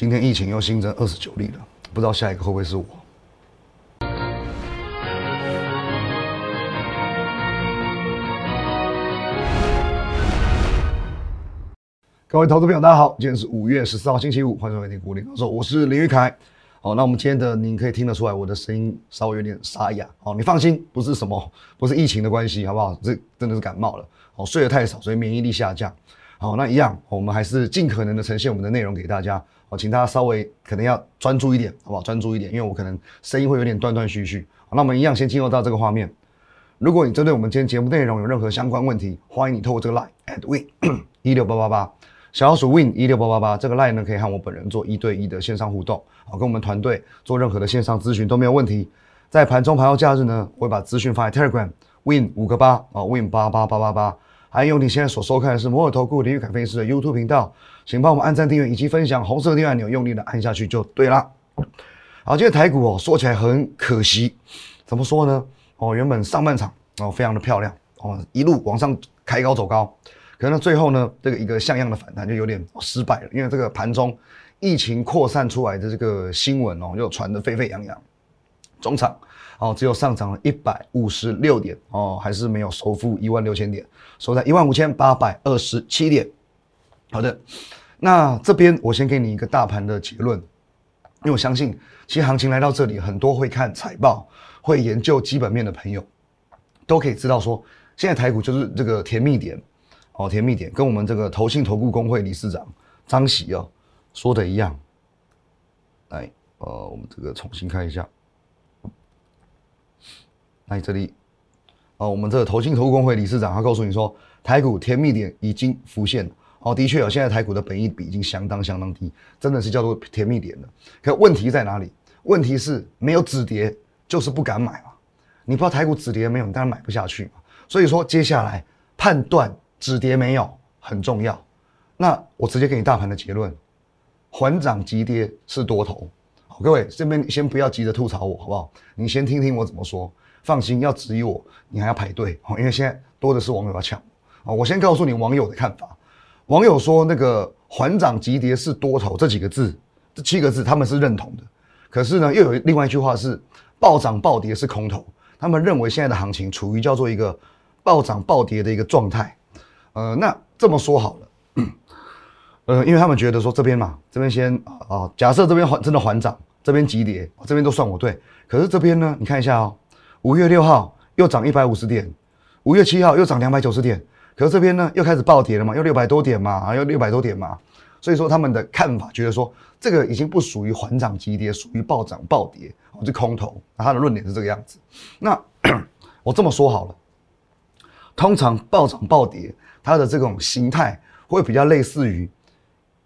今天疫情又新增二十九例了，不知道下一个会不会是我？各位投资朋友，大家好，今天是五月十四号星期五，欢迎收听股林高手，我是林玉凯。好，那我们今天的您可以听得出来，我的声音稍微有点沙哑。好，你放心，不是什么，不是疫情的关系，好不好？这真的是感冒了。好，睡得太少，所以免疫力下降。好，那一样，我们还是尽可能的呈现我们的内容给大家。好，请大家稍微可能要专注一点，好不好？专注一点，因为我可能声音会有点断断续续。好，那我们一样先进入到这个画面。如果你针对我们今天节目内容有任何相关问题，欢迎你透过这个 line at win 一六八八八。小老鼠 win 一六八八八这个 line 呢，可以和我本人做一对一的线上互动，好，跟我们团队做任何的线上咨询都没有问题。在盘中盘后假日呢，我会把资讯发在 Telegram win 五个八啊 win 八八八八八。还有你现在所收看的是摩尔投顾林玉凯分析师的 YouTube 频道，请帮我们按赞订阅以及分享，红色订阅按钮用力的按下去就对了。好，今天台股哦，说起来很可惜，怎么说呢？哦，原本上半场哦非常的漂亮哦，一路往上开高走高。可能最后呢，这个一个像样的反弹就有点失败了，因为这个盘中疫情扩散出来的这个新闻哦，又传得沸沸扬扬，中场哦只有上涨了一百五十六点哦，还是没有收复一万六千点，收在一万五千八百二十七点。好的，那这边我先给你一个大盘的结论，因为我相信，其实行情来到这里，很多会看财报、会研究基本面的朋友，都可以知道说，现在台股就是这个甜蜜点。哦，甜蜜点跟我们这个投信投顾工会理事长张喜哦说的一样。来，呃，我们这个重新看一下。来这里，哦，我们这个投信投顾工会理事长他告诉你说，台股甜蜜点已经浮现了。哦，的确哦，现在台股的本益比已经相当相当低，真的是叫做甜蜜点了。可问题在哪里？问题是没有止跌，就是不敢买嘛。你不知道台股止跌没有，你当然买不下去嘛。所以说，接下来判断。止跌没有很重要，那我直接给你大盘的结论，缓涨急跌是多头。各位这边先不要急着吐槽我，好不好？你先听听我怎么说。放心，要质疑我，你还要排队哦，因为现在多的是网友要抢啊。我先告诉你网友的看法，网友说那个缓涨急跌是多头这几个字，这七个字他们是认同的。可是呢，又有另外一句话是暴涨暴跌是空头，他们认为现在的行情处于叫做一个暴涨暴跌的一个状态。呃，那这么说好了，呃，因为他们觉得说这边嘛，这边先啊，假设这边还真的还涨，这边急跌，这边都算我对。可是这边呢，你看一下哦，五月六号又涨一百五十点，五月七号又涨两百九十点，可是这边呢又开始暴跌了嘛，又六百多点嘛，啊，又六百多点嘛。所以说他们的看法觉得说，这个已经不属于缓涨急跌，属于暴涨暴跌，哦，是空头。那他的论点是这个样子。那 我这么说好了，通常暴涨暴跌。它的这种形态会比较类似于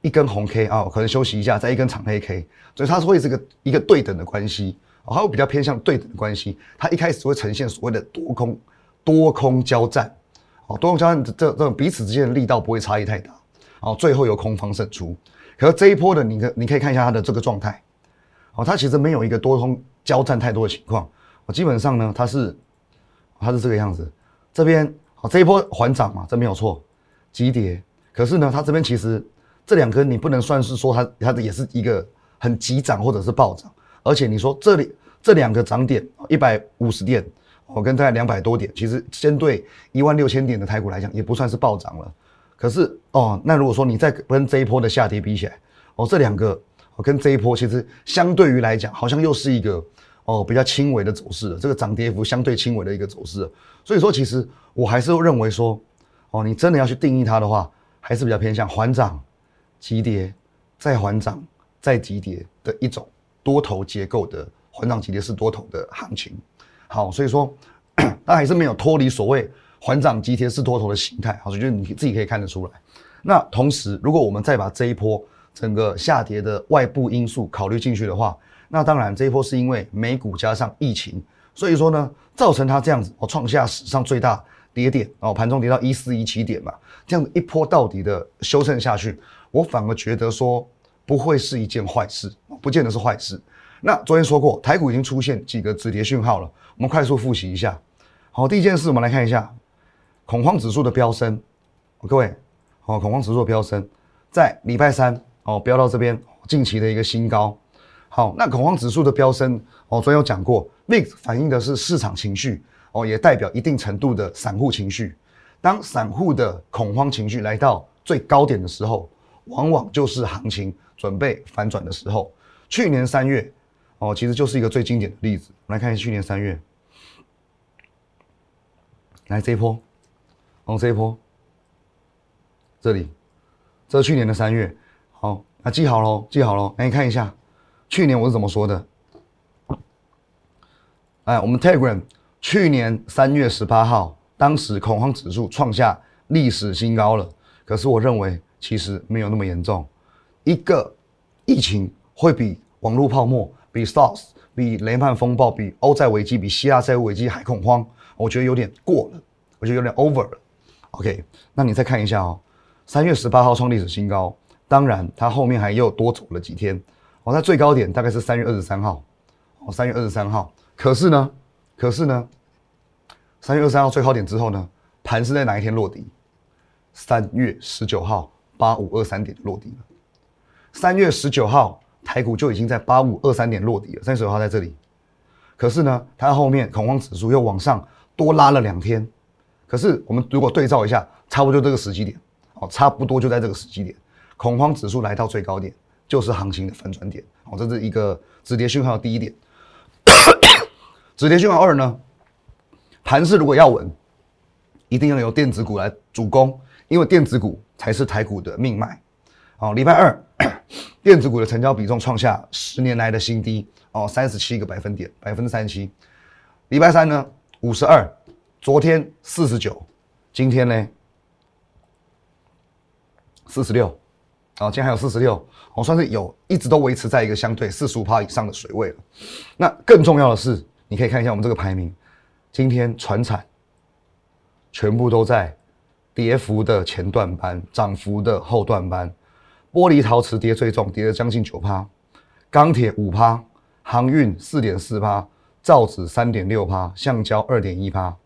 一根红 K 啊，可能休息一下，再一根长黑 K，所以它是会是个一个对等的关系，哦它会比较偏向对等的关系。它一开始会呈现所谓的多空多空交战，哦，多空交战这这种彼此之间的力道不会差异太大，哦，最后由空方胜出。可是这一波的你可你可以看一下它的这个状态，哦，它其实没有一个多空交战太多的情况，哦，基本上呢它是它是这个样子，这边哦。这一波缓涨嘛，这没有错，急跌。可是呢，它这边其实这两根你不能算是说它它的也是一个很急涨或者是暴涨，而且你说这里这两个涨点一百五十点，我跟大概两百多点，其实相对一万六千点的台股来讲，也不算是暴涨了。可是哦，那如果说你再跟这一波的下跌比起来，哦，这两个哦跟这一波其实相对于来讲，好像又是一个。哦，比较轻微的走势的，这个涨跌幅相对轻微的一个走势，所以说其实我还是认为说，哦，你真的要去定义它的话，还是比较偏向缓涨、急跌、再缓涨、再急跌的一种多头结构的环涨急跌是多头的行情。好，所以说，它还是没有脱离所谓环涨急跌是多头的形态。好，所以就你自己可以看得出来。那同时，如果我们再把这一波整个下跌的外部因素考虑进去的话，那当然，这一波是因为美股加上疫情，所以说呢，造成它这样子哦，创下史上最大跌点哦，盘中跌到一四一七点嘛，这样一波到底的修正下去，我反而觉得说不会是一件坏事，不见得是坏事。那昨天说过，台股已经出现几个止跌讯号了，我们快速复习一下。好，第一件事，我们来看一下恐慌指数的飙升，各位，好，恐慌指数的飙升，在礼拜三哦，飙到这边近期的一个新高。好，那恐慌指数的飙升，哦，昨天有讲过，VIX 反映的是市场情绪，哦，也代表一定程度的散户情绪。当散户的恐慌情绪来到最高点的时候，往往就是行情准备反转的时候。去年三月，哦，其实就是一个最经典的例子。我们来看一下去年三月，来这一波，哦，这一波，这里，这是去年的三月。好，那记好喽，记好喽。来，你看一下，去年我是怎么说的？哎，我们 Telegram 去年三月十八号，当时恐慌指数创下历史新高了。可是我认为，其实没有那么严重。一个疫情会比网络泡沫、比 SARS、比雷曼风暴、比欧债危机、比希腊债务危机还恐慌，我觉得有点过了，我觉得有点 over 了。OK，那你再看一下哦，三月十八号创历史新高。当然，它后面还又多走了几天。哦，它最高点大概是三月二十三号。哦，三月二十三号。可是呢，可是呢，三月二十三号最高点之后呢，盘是在哪一天落地？三月十九号八五二三点落地了。三月十九号台股就已经在八五二三点落底了。三月十九号在这里。可是呢，它后面恐慌指数又往上多拉了两天。可是我们如果对照一下，差不多这个时机点。哦，差不多就在这个时机点。恐慌指数来到最高点，就是行情的反转点。哦，这是一个止跌讯号第一点。止跌讯号二呢？盘势如果要稳，一定要由电子股来主攻，因为电子股才是台股的命脉。哦，礼拜二，电子股的成交比重创下十年来的新低。哦，三十七个百分点，百分之三十七。礼拜三呢，五十二，昨天四十九，今天呢，四十六。好，今天还有四十六，我算是有一直都维持在一个相对四十五趴以上的水位了。那更重要的是，你可以看一下我们这个排名，今天船产全部都在跌幅的前段班，涨幅的后段班。玻璃陶瓷跌最重，跌了将近九趴，钢铁五趴，航运四点四趴，造纸三点六趴，橡胶二点一趴，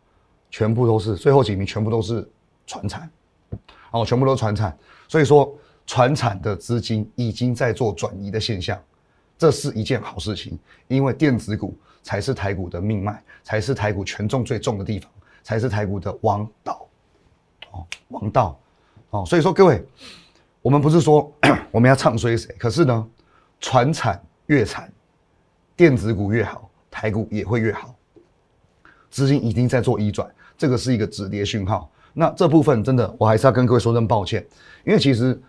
全部都是最后几名，全部都是船产，哦，全部都是船产，所以说。船产的资金已经在做转移的现象，这是一件好事情，因为电子股才是台股的命脉，才是台股权重最重的地方，才是台股的王道，哦，王道，哦，所以说各位，我们不是说 我们要唱衰谁，可是呢，船产越惨，电子股越好，台股也会越好，资金已经在做移转，这个是一个止跌讯号。那这部分真的，我还是要跟各位说声抱歉，因为其实。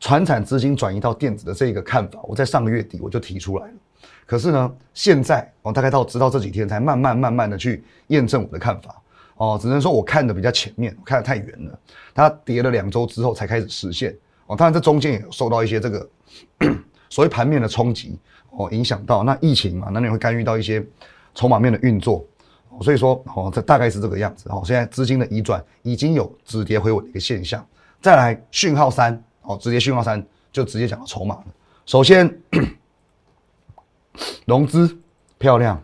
传产资金转移到电子的这个看法，我在上个月底我就提出来了。可是呢，现在我大概到直到这几天才慢慢慢慢的去验证我的看法。哦，只能说我看的比较前面，我看的太远了。它跌了两周之后才开始实现。哦，当然这中间也受到一些这个 所谓盘面的冲击，哦，影响到那疫情嘛，那你会干预到一些筹码面的运作。所以说，哦，这大概是这个样子。哦，现在资金的移转已经有止跌回稳的一个现象。再来讯号三。哦，直接讯号三就直接讲到筹码了。首先，融资漂亮，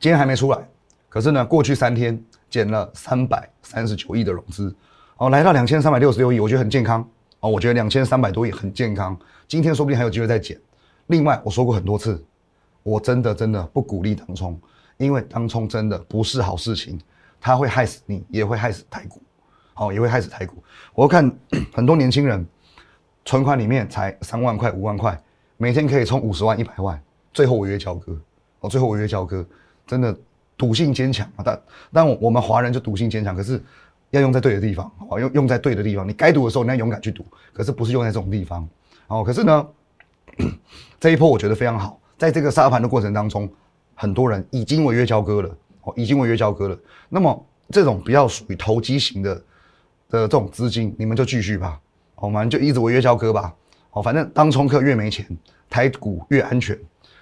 今天还没出来，可是呢，过去三天减了三百三十九亿的融资，哦，来到两千三百六十六亿，我觉得很健康。哦，我觉得两千三百多亿很健康，今天说不定还有机会再减。另外，我说过很多次，我真的真的不鼓励当冲，因为当冲真的不是好事情，它会害死你，也会害死台股。哦，也会害死台股。我看 很多年轻人存款里面才三万块、五万块，每天可以充五十万、一百万，最后违约交割。哦，最后违约交割，真的赌性坚强啊！但但我们华人就赌性坚强，可是要用在对的地方，哦，用用在对的地方。你该赌的时候，你要勇敢去赌，可是不是用在这种地方。哦，可是呢，这一波我觉得非常好，在这个沙盘的过程当中，很多人已经违约交割了，哦，已经违约交割了。那么这种比较属于投机型的。的这种资金，你们就继续吧，我们就一直违约交割吧，好，反正当冲客越没钱，台股越安全，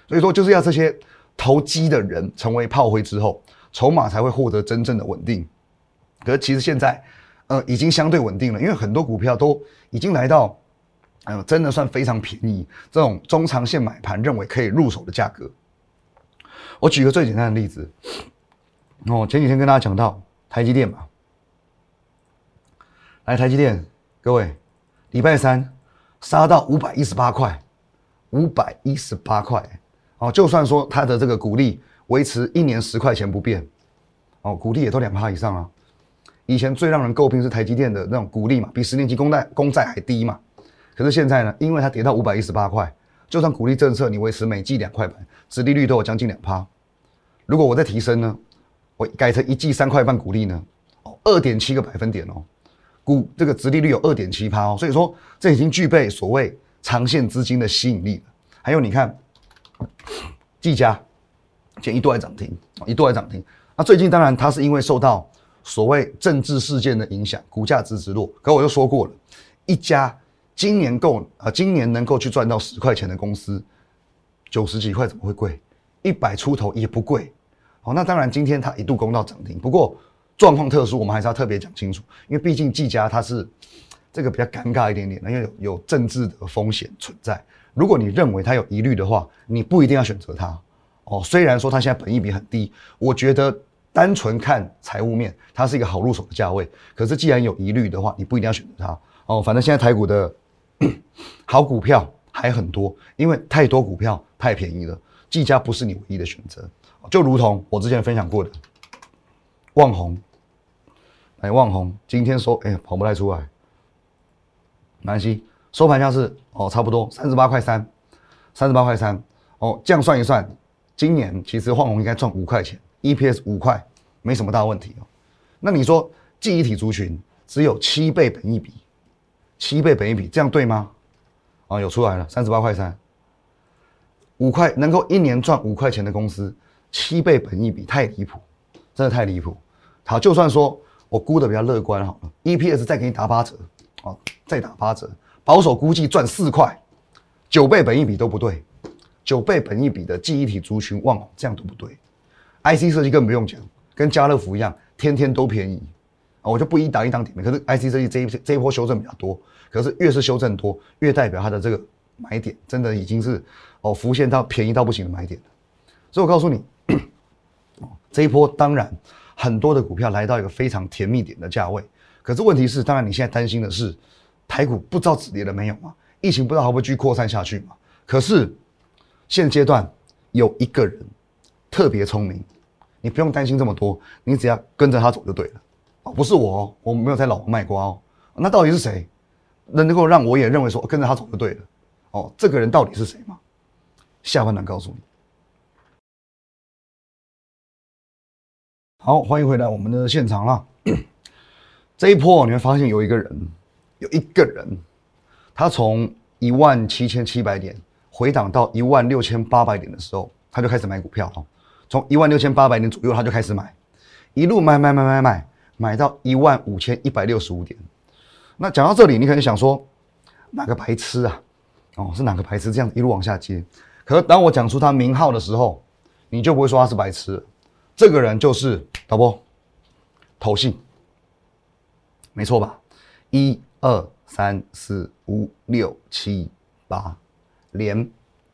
所以说就是要这些投机的人成为炮灰之后，筹码才会获得真正的稳定。可是其实现在，呃，已经相对稳定了，因为很多股票都已经来到，呃，真的算非常便宜，这种中长线买盘认为可以入手的价格。我举个最简单的例子，哦，前几天跟大家讲到台积电嘛。来台积电，各位，礼拜三杀到五百一十八块，五百一十八块哦，就算说它的这个股利维持一年十块钱不变，哦，股利也都两趴以上啊。以前最让人诟病是台积电的那种股利嘛，比十年期公债公债还低嘛。可是现在呢，因为它跌到五百一十八块，就算股利政策你维持每季两块半，殖利率都有将近两趴。如果我再提升呢，我改成一季三块半股利呢，哦，二点七个百分点哦，股这个殖利率有二点七趴哦，所以说这已经具备所谓长线资金的吸引力了。还有你看，技嘉，前一度还涨停，一度还涨停。那最近当然它是因为受到所谓政治事件的影响，股价直直落。可我就说过了，一家。今年够啊，今年能够去赚到十块钱的公司，九十几块怎么会贵？一百出头也不贵。好，那当然今天它一度攻到涨停，不过状况特殊，我们还是要特别讲清楚，因为毕竟技嘉它是这个比较尴尬一点点，因为有有政治的风险存在。如果你认为它有疑虑的话，你不一定要选择它。哦，虽然说它现在本益比很低，我觉得单纯看财务面，它是一个好入手的价位。可是既然有疑虑的话，你不一定要选择它。哦，反正现在台股的。好股票还很多，因为太多股票太便宜了，技嘉不是你唯一的选择。就如同我之前分享过的，旺宏，哎，旺宏今天收，哎，跑不太出来，没关系，收盘价是哦，差不多三十八块三，三十八块三，哦，这样算一算，今年其实旺宏应该赚五块钱，EPS 五块，没什么大问题哦。那你说记忆体族群只有七倍本一比？七倍本一比，这样对吗？啊，有出来了，三十八块三，五块能够一年赚五块钱的公司，七倍本一比太离谱，真的太离谱。好，就算说我估的比较乐观好了，EPS 再给你打八折，哦，再打八折，保守估计赚四块，九倍本一比都不对，九倍本一比的记忆体族群旺这样都不对，IC 设计更不用讲，跟家乐福一样，天天都便宜啊。我就不一档一档点名，可是 IC 设计这一这一波修正比较多，可是越是修正多，越代表它的这个买点真的已经是哦浮现到便宜到不行的买点了。所以我告诉你，这一波当然很多的股票来到一个非常甜蜜点的价位，可是问题是，当然你现在担心的是台股不知道止跌了没有嘛？疫情不知道会不会继续扩散下去嘛？可是现阶段有一个人特别聪明，你不用担心这么多，你只要跟着他走就对了。哦，不是我，我没有在老王卖瓜哦。那到底是谁？能够让我也认为说跟着他走就对了。哦，这个人到底是谁吗？下半段告诉你。好，欢迎回来我们的现场啦。这一波你会发现有一个人，有一个人，他从一万七千七百点回档到一万六千八百点的时候，他就开始买股票哦。从一万六千八百点左右他就开始买，一路买买买买买。买到一万五千一百六十五点，那讲到这里，你可能想说，哪个白痴啊？哦，是哪个白痴这样一路往下接？可是当我讲出他名号的时候，你就不会说他是白痴。这个人就是导播，投信，没错吧？一二三四五六七八，连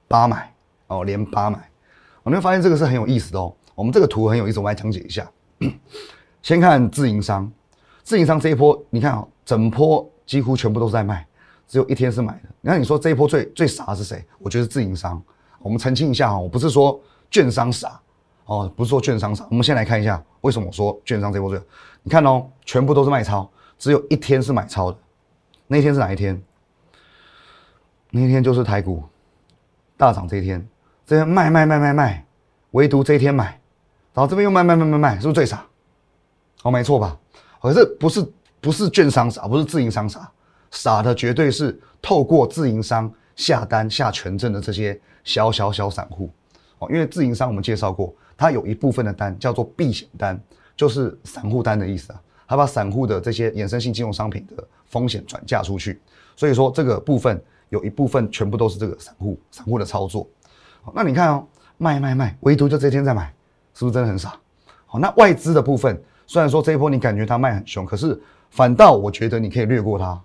八买哦，连八买。我们会发现这个是很有意思的哦。我们这个图很有意思，我来讲解一下。先看自营商，自营商这一波，你看啊，整波几乎全部都在卖，只有一天是买的。那你说这一波最最傻的是谁？我觉得是自营商。我们澄清一下哈，我不是说券商傻哦，不是说券商傻。我们先来看一下为什么我说券商这一波最，你看哦，全部都是卖超，只有一天是买超的。那天是哪一天？那天就是台股大涨这一天，这边卖卖卖卖卖，唯独这一天买，然后这边又卖卖卖卖卖，是不是最傻？哦，没错吧？可是不是不是券商傻，不是自营商傻，傻的绝对是透过自营商下单下权证的这些小小小散户。哦，因为自营商我们介绍过，它有一部分的单叫做避险单，就是散户单的意思啊。他把散户的这些衍生性金融商品的风险转嫁出去，所以说这个部分有一部分全部都是这个散户散户的操作。好，那你看哦，卖卖卖，唯独就这天在买，是不是真的很傻？好，那外资的部分。虽然说这一波你感觉它卖很凶，可是反倒我觉得你可以略过它。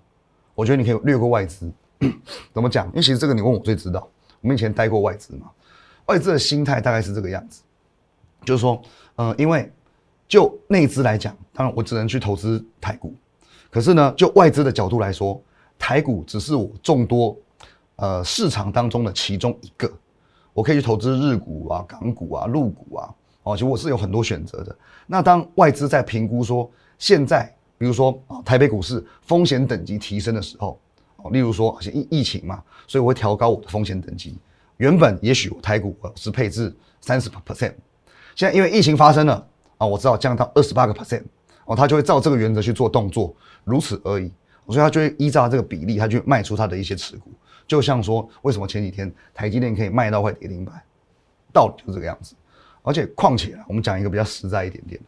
我觉得你可以略过外资，怎么讲？因为其实这个你问我最知道。我们以前待过外资嘛，外资的心态大概是这个样子，就是说，嗯，因为就内资来讲，当然我只能去投资台股，可是呢，就外资的角度来说，台股只是我众多呃市场当中的其中一个，我可以去投资日股啊、港股啊、陆股啊，哦，其实我是有很多选择的。那当外资在评估说现在，比如说啊台北股市风险等级提升的时候，哦，例如说疫疫情嘛，所以我会调高我的风险等级。原本也许我台股是配置三十 percent，现在因为疫情发生了啊，我知道降到二十八个 percent，哦，他就会照这个原则去做动作，如此而已。所以他就会依照这个比例，他去卖出他的一些持股。就像说，为什么前几天台积电可以卖到快跌停板，道理就这个样子。而且况且我们讲一个比较实在一点点的，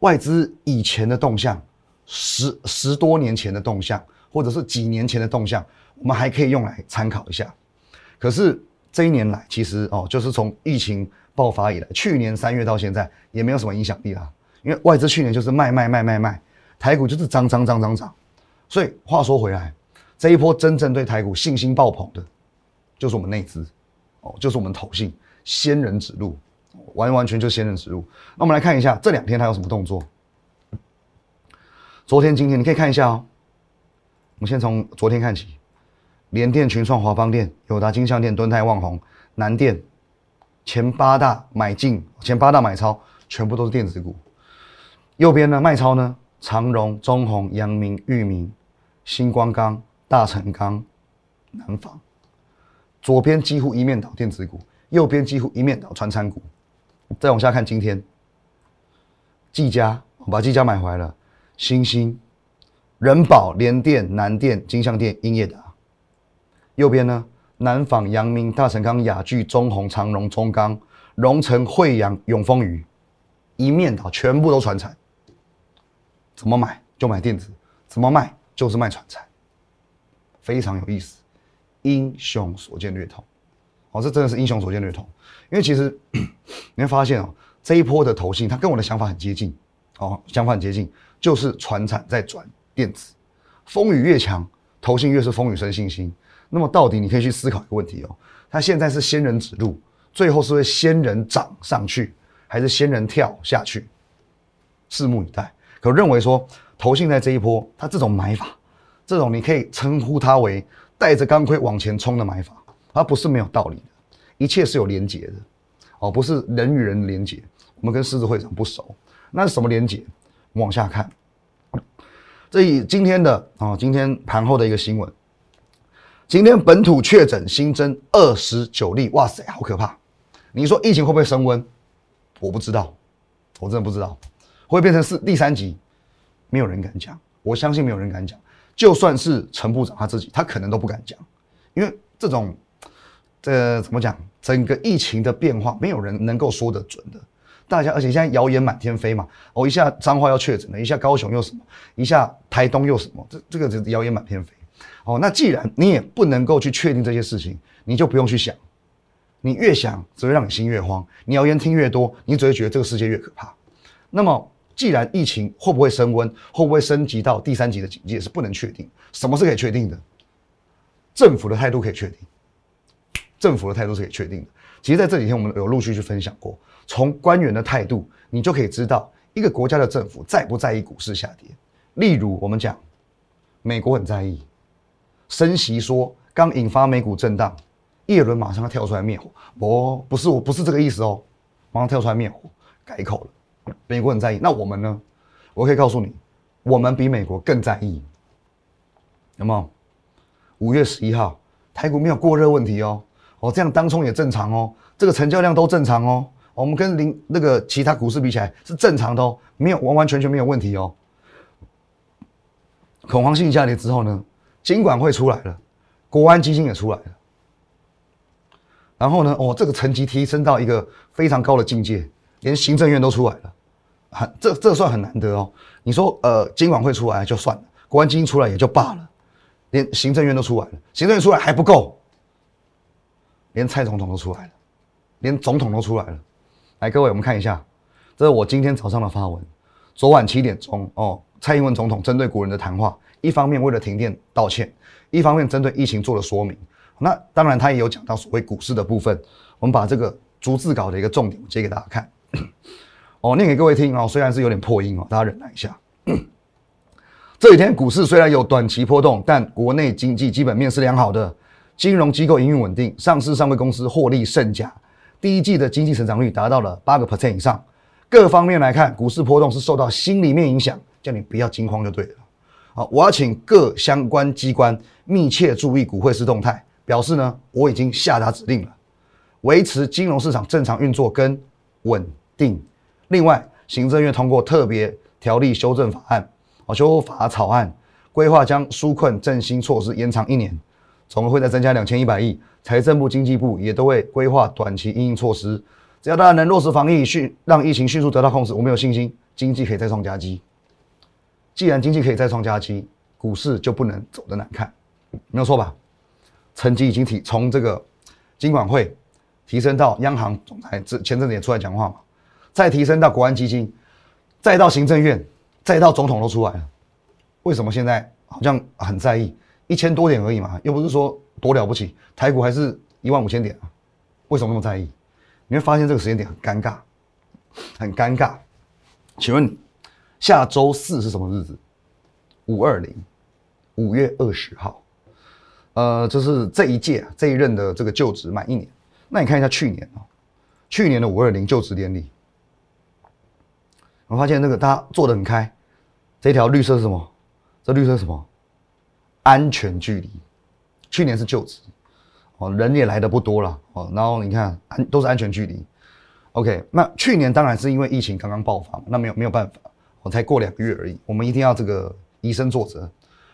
外资以前的动向，十十多年前的动向，或者是几年前的动向，我们还可以用来参考一下。可是。这一年来，其实哦，就是从疫情爆发以来，去年三月到现在，也没有什么影响力啦。因为外资去年就是卖卖卖卖卖，台股就是涨涨涨涨涨。所以话说回来，这一波真正对台股信心爆棚的，就是我们内资，哦，就是我们投信仙人指路，完完全就仙人指路。那我们来看一下这两天它有什么动作。昨天、今天你可以看一下哦。我们先从昨天看起。联电、群创、华邦电、友达、金相电、敦泰、旺宏、南电，前八大买进，前八大买超，全部都是电子股。右边呢，卖超呢，长荣、中宏、阳明、裕民、星光钢、大成钢、南纺。左边几乎一面倒电子股，右边几乎一面倒传产股。再往下看，今天，技嘉，我把技嘉买回来了，星星、人保、联电、南电、金相电、英业达。右边呢，南纺、阳明、大成钢、雅聚、中宏、长荣、中钢、荣成、惠阳、永丰余，一面倒，全部都传产。怎么买就买电子，怎么卖就是卖传产，非常有意思。英雄所见略同，哦，这真的是英雄所见略同。因为其实 你会发现哦，这一波的投信，它跟我的想法很接近，哦，想法很接近，就是传产在转电子，风雨越强，投信越是风雨生信心。那么到底你可以去思考一个问题哦，它现在是仙人指路，最后是会仙人掌上去，还是仙人跳下去？拭目以待。可认为说，投信在这一波，它这种买法，这种你可以称呼它为带着钢盔往前冲的买法，它不是没有道理的，一切是有连结的，哦，不是人与人连结。我们跟狮子会长不熟，那是什么连结？往下看，这以今天的啊，今天盘后的一个新闻。今天本土确诊新增二十九例，哇塞，好可怕！你说疫情会不会升温？我不知道，我真的不知道，会变成是第三级，没有人敢讲。我相信没有人敢讲，就算是陈部长他自己，他可能都不敢讲，因为这种，这怎么讲？整个疫情的变化，没有人能够说得准的。大家，而且现在谣言满天飞嘛，哦，一下彰化要确诊了，一下高雄又什么，一下台东又什么，这这个是谣言满天飞。哦，那既然你也不能够去确定这些事情，你就不用去想。你越想，只会让你心越慌。你谣言听越多，你只会觉得这个世界越可怕。那么，既然疫情会不会升温，会不会升级到第三级的警戒是不能确定。什么是可以确定的？政府的态度可以确定。政府的态度是可以确定的。其实，在这几天我们有陆续去分享过，从官员的态度，你就可以知道一个国家的政府在不在意股市下跌。例如，我们讲美国很在意。升息说刚引发美股震荡，耶伦马上要跳出来灭火。不，不是我，不是这个意思哦，马上跳出来灭火，改口了。美国很在意，那我们呢？我可以告诉你，我们比美国更在意。有没有？五月十一号，台股没有过热问题哦。哦，这样当冲也正常哦，这个成交量都正常哦。我们跟零那个其他股市比起来是正常的哦，没有完完全全没有问题哦。恐慌性下跌之后呢？监管会出来了，国安基金也出来了，然后呢，哦，这个层级提升到一个非常高的境界，连行政院都出来了，很这这算很难得哦。你说，呃，金管会出来就算了，国安基金出来也就罢了，连行政院都出来了，行政院出来还不够，连蔡总统都出来了，连总统都出来了。来，各位，我们看一下，这是我今天早上的发文，昨晚七点钟哦，蔡英文总统针对国人的谈话。一方面为了停电道歉，一方面针对疫情做了说明。那当然他也有讲到所谓股市的部分。我们把这个逐字稿的一个重点我接给大家看。哦，念给各位听哦，虽然是有点破音哦，大家忍耐一下。这几天股市虽然有短期波动，但国内经济基本面是良好的，金融机构营运稳定，上市上柜公司获利甚佳，第一季的经济成长率达到了八个 percent 以上。各方面来看，股市波动是受到心里面影响，叫你不要惊慌就对了。好，我要请各相关机关密切注意股汇市动态，表示呢我已经下达指令了，维持金融市场正常运作跟稳定。另外，行政院通过特别条例修正法案。哦修法草案规划将纾困振兴措施延长一年，总额会再增加两千一百亿。财政部、经济部也都会规划短期应应措施，只要大家能落实防疫，迅让疫情迅速得到控制，我们有信心经济可以再创佳绩。既然经济可以再创佳绩，股市就不能走得难看，没有错吧？成绩已经提从这个金管会提升到央行总裁，这前阵子也出来讲话嘛，再提升到国安基金，再到行政院。再到总统都出来了，为什么现在好像很在意一千多点而已嘛？又不是说多了不起，台股还是一万五千点啊？为什么那么在意？你会发现这个时间点很尴尬，很尴尬。请问下周四是什么日子？五二零，五月二十号。呃，这是这一届这一任的这个就职满一年。那你看一下去年啊，去年的五二零就职典礼。我发现那个大家做的很开，这条绿色是什么？这绿色是什么？安全距离。去年是就职，哦，人也来的不多了，哦，然后你看安都是安全距离。OK，那去年当然是因为疫情刚刚爆发，那没有没有办法，我才过两个月而已，我们一定要这个以身作则。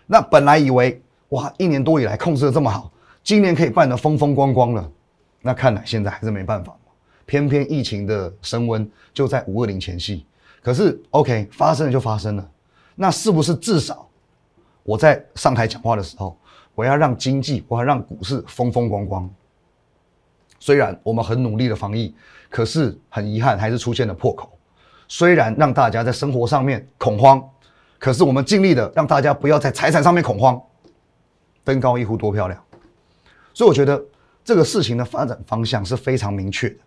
那本来以为哇，一年多以来控制的这么好，今年可以办得风风光光了，那看来现在还是没办法偏偏疫情的升温就在五二零前夕。可是，OK，发生了就发生了，那是不是至少我在上台讲话的时候，我要让经济，我要让股市风风光光？虽然我们很努力的防疫，可是很遗憾还是出现了破口。虽然让大家在生活上面恐慌，可是我们尽力的让大家不要在财产上面恐慌。登高一呼多漂亮！所以我觉得这个事情的发展方向是非常明确的，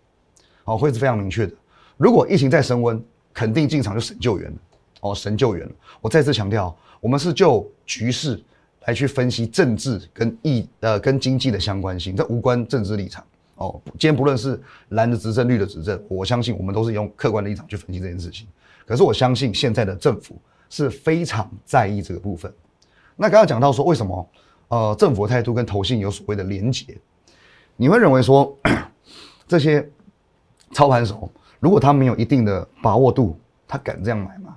好，会是非常明确的。如果疫情再升温，肯定进场就神救援了，哦，神救援了！我再次强调，我们是就局势来去分析政治跟疫呃跟经济的相关性，这无关政治立场哦。今天不论是蓝的执政、绿的执政，我相信我们都是用客观的立场去分析这件事情。可是我相信现在的政府是非常在意这个部分。那刚刚讲到说，为什么呃政府的态度跟投信有所谓的连结？你会认为说 这些操盘手？如果他没有一定的把握度，他敢这样买吗？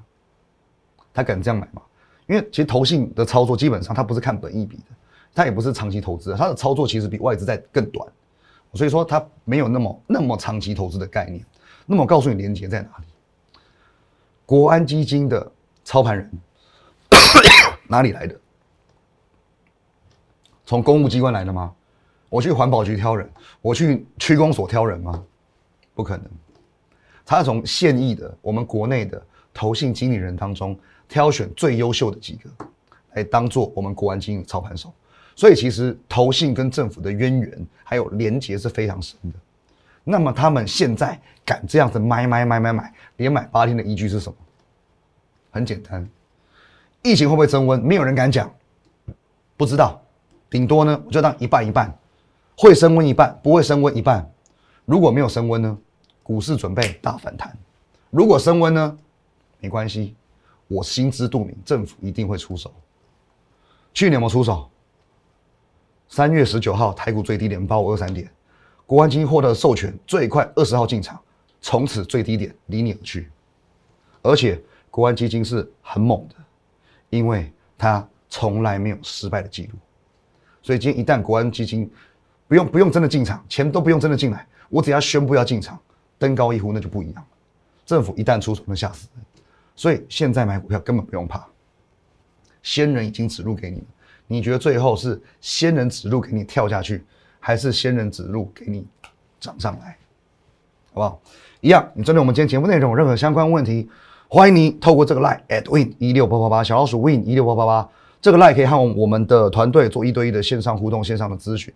他敢这样买吗？因为其实投信的操作基本上他不是看本益比的，他也不是长期投资，他的操作其实比外资在更短，所以说他没有那么那么长期投资的概念。那么我告诉你，连接在哪里？国安基金的操盘人 哪里来的？从公务机关来的吗？我去环保局挑人，我去区公所挑人吗？不可能。他从现役的我们国内的投信经理人当中挑选最优秀的几个，来当做我们国安基金操盘手。所以其实投信跟政府的渊源还有连结是非常深的。那么他们现在敢这样子买买买买买，连买八天的依据是什么？很简单，疫情会不会升温？没有人敢讲，不知道。顶多呢，我就当一半一半，会升温一半，不会升温一半。如果没有升温呢？股市准备大反弹，如果升温呢？没关系，我心知肚明，政府一定会出手。去年我出手，三月十九号台股最低点八五二三点，国安基金获得授权，最快二十号进场，从此最低点离你而去。而且国安基金是很猛的，因为它从来没有失败的记录，所以今天一旦国安基金不用不用真的进场，钱都不用真的进来，我只要宣布要进场。登高一呼，那就不一样。政府一旦出手，能吓死人。所以现在买股票根本不用怕，仙人已经指路给你了。你觉得最后是仙人指路给你跳下去，还是仙人指路给你涨上来？好不好？一样。你针对我们今天节目内容有任何相关问题，欢迎你透过这个 line at win 一六八八八小老鼠 win 一六八八八这个 line 可以和我们的团队做一对一的线上互动、线上的咨询。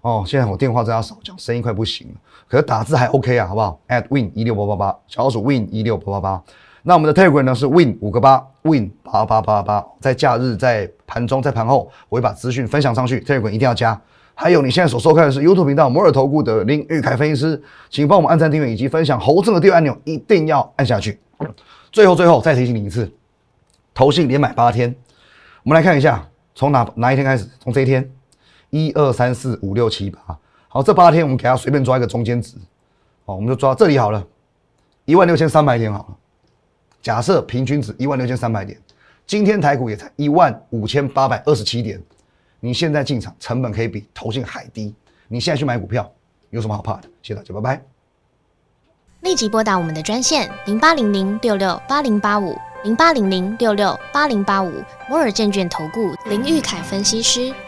哦，现在我电话这样少讲，声音快不行了。可是打字还 OK 啊，好不好？at win 一六八八八，小老鼠 win 一六八八八。那我们的 Telegram 呢是 Win 五个八 Win 八八八八，在假日、在盘中、在盘后，我会把资讯分享上去，Telegram 一定要加。还有，你现在所收看的是 YouTube 频道摩尔投顾的林玉凯分析师，请帮我们按赞、订阅以及分享。猴子的第二按钮一定要按下去。最后，最后再提醒你一次，投信连买八天，我们来看一下，从哪哪一天开始？从这一天，一二三四五六七八，好，这八天我们给它随便抓一个中间值，好，我们就抓这里好了，一万六千三百点好了。假设平均值一万六千三百点，今天台股也才一万五千八百二十七点。你现在进场成本可以比投信还低，你现在去买股票有什么好怕的？谢谢大家，拜拜。立即拨打我们的专线零八零零六六八零八五零八零零六六八零八五摩尔证券投顾林玉凯分析师。